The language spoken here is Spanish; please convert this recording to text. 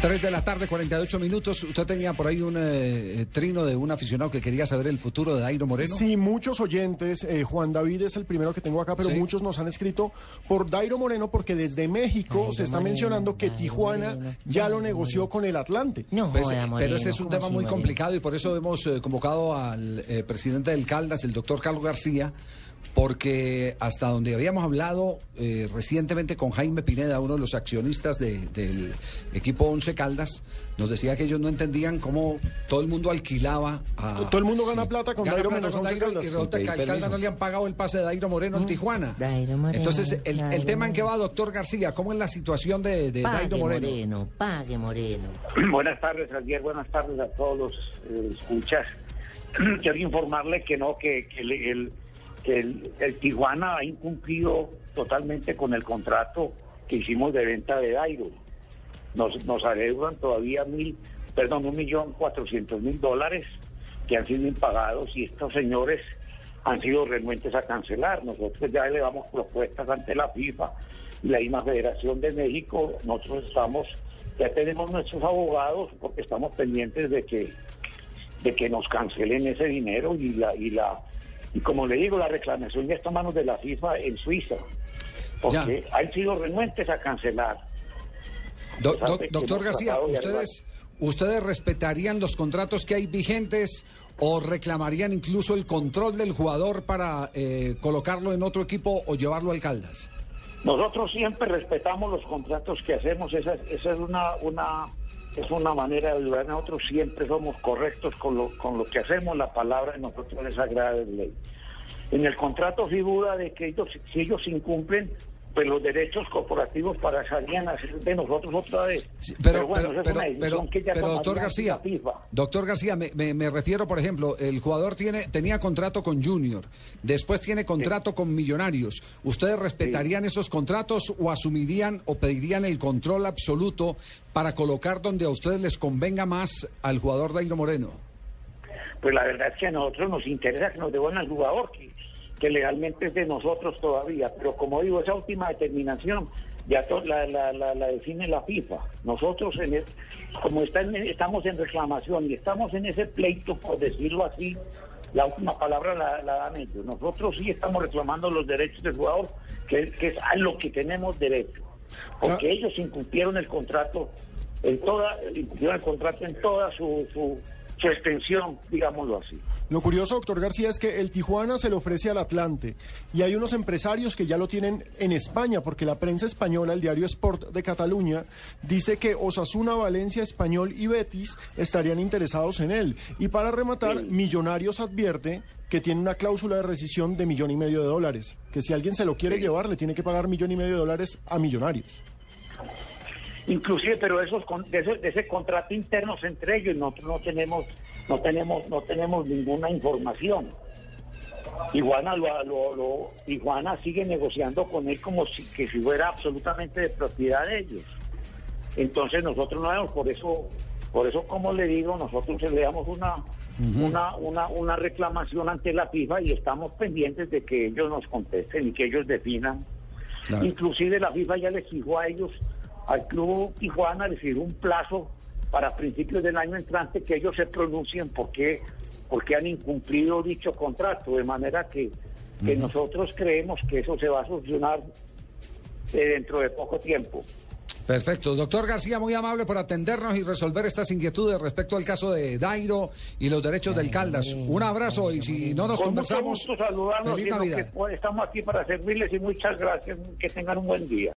3 de la tarde, 48 minutos. Usted tenía por ahí un eh, trino de un aficionado que quería saber el futuro de Dairo Moreno. Sí, muchos oyentes. eh, Juan David es el primero que tengo acá, pero Sí. muchos nos han escrito por Dairo Moreno porque desde México se está mencionando que Tijuana ya lo negoció con el Atlante. No, Pues, pero ese es un ¿cómo tema muy complicado y por eso hemos eh, convocado al eh, presidente del Caldas, el doctor Carlos García, porque hasta donde habíamos hablado eh, recientemente con Jaime Pineda, uno de los accionistas de- del equipo Once Caldas, nos decía que ellos no entendían cómo todo el mundo alquilaba a... Todo el mundo gana plata con Gana Dairo plata menos con Once Dairo Caldas. y resulta que al Caldas no le han pagado el pase de Dairo Moreno al Tijuana. Dairo Moreno, Entonces, el, tema en que va, doctor García, ¿cómo es la situación de, de Pague Dairo Moreno. Moreno? pague Moreno. Buenas tardes, Javier. Buenas tardes a todos los eh, escuchas. Quiero informarle que no, que, que el, el- el- Tijuana ha incumplido totalmente con el contrato que hicimos de venta de Dairo. Nos, nos adeudan todavía mil, perdón, un millón cuatrocientos mil dólares que han sido impagados y estos señores han sido renuentes a cancelar. Nosotros ya elevamos propuestas ante la FIFA y la misma Federación de México. Nosotros estamos, ya tenemos nuestros abogados porque estamos pendientes de que de que nos cancelen ese dinero y la y la y como le digo la reclamación ya está en manos de la FIFA en Suiza porque han sido renuentes a cancelar. Do- do- doctor García, ¿ustedes, ¿ustedes respetarían los contratos que hay vigentes o reclamarían incluso el control del jugador para eh, colocarlo en otro equipo o llevarlo al Caldas? Nosotros siempre respetamos los contratos que hacemos, esa, esa es una, una es una manera de ayudar. Nosotros siempre somos correctos con lo, con lo que hacemos, la palabra de nosotros es sagrada de ley. En el contrato figura de que ellos, si ellos incumplen, pues los derechos corporativos pasarían a ser de nosotros otra vez. Sí, Pero, bueno, pero, es pero, doctor García, doctor García, me, me- me refiero, por ejemplo, el jugador tiene tenía contrato con Junior, después tiene contrato con Millonarios. ¿Ustedes respetarían esos contratos o asumirían o pedirían el control absoluto para colocar donde a ustedes les convenga más al jugador Dairo Moreno? Pues la verdad es que a nosotros nos interesa que nos devuelvan al jugador, que, que legalmente es de nosotros todavía. Pero como digo, esa última determinación ya la, la, la, la define la FIFA. Nosotros, en el- como está en- estamos en reclamación y estamos en ese pleito, por decirlo así, la última palabra la, dan ellos. Nosotros sí estamos reclamando los derechos del jugador, que, que es a lo que tenemos derecho. Porque ellos incumplieron el contrato en toda, incumplieron el contrato en toda su, su, su extensión, digámoslo así. Lo curioso, doctor García, es que el Tijuana se le ofrece al Atlante y hay unos empresarios que ya lo tienen en España, porque la prensa española, el diario Sport de Cataluña, dice que Osasuna, Valencia, Español y Betis estarían interesados en él. Y para rematar, Millonarios advierte que tiene una cláusula de rescisión de millón y medio de dólares, que si alguien se lo quiere llevar, le tiene que pagar millón y medio de dólares a Millonarios. Inclusive pero esos de ese, de ese contrato internos entre ellos nosotros no tenemos no tenemos no tenemos ninguna información. Iguana lo, lo, lo- Iguana sigue negociando con él como si que si fuera absolutamente de propiedad de ellos. Entonces nosotros no vemos por eso por eso como le digo nosotros le damos una una, una, una reclamación ante la FIFA y estamos pendientes de que ellos nos contesten y que ellos definan. Claro. Inclusive la FIFA ya les fijó a ellos, al club Tijuana, les fijó un plazo para principios del año entrante que ellos se pronuncien porque, porque han incumplido dicho contrato, de manera que, que nosotros creemos que eso se va a solucionar eh, dentro de poco tiempo. Perfecto. Doctor García, muy amable por atendernos y resolver estas inquietudes respecto al caso de Dairo y los derechos del Caldas. Un abrazo y si no nos Con mucho conversamos, gusto saludarnos feliz Navidad. que pueda, estamos aquí para servirles y muchas gracias, que tengan un buen día.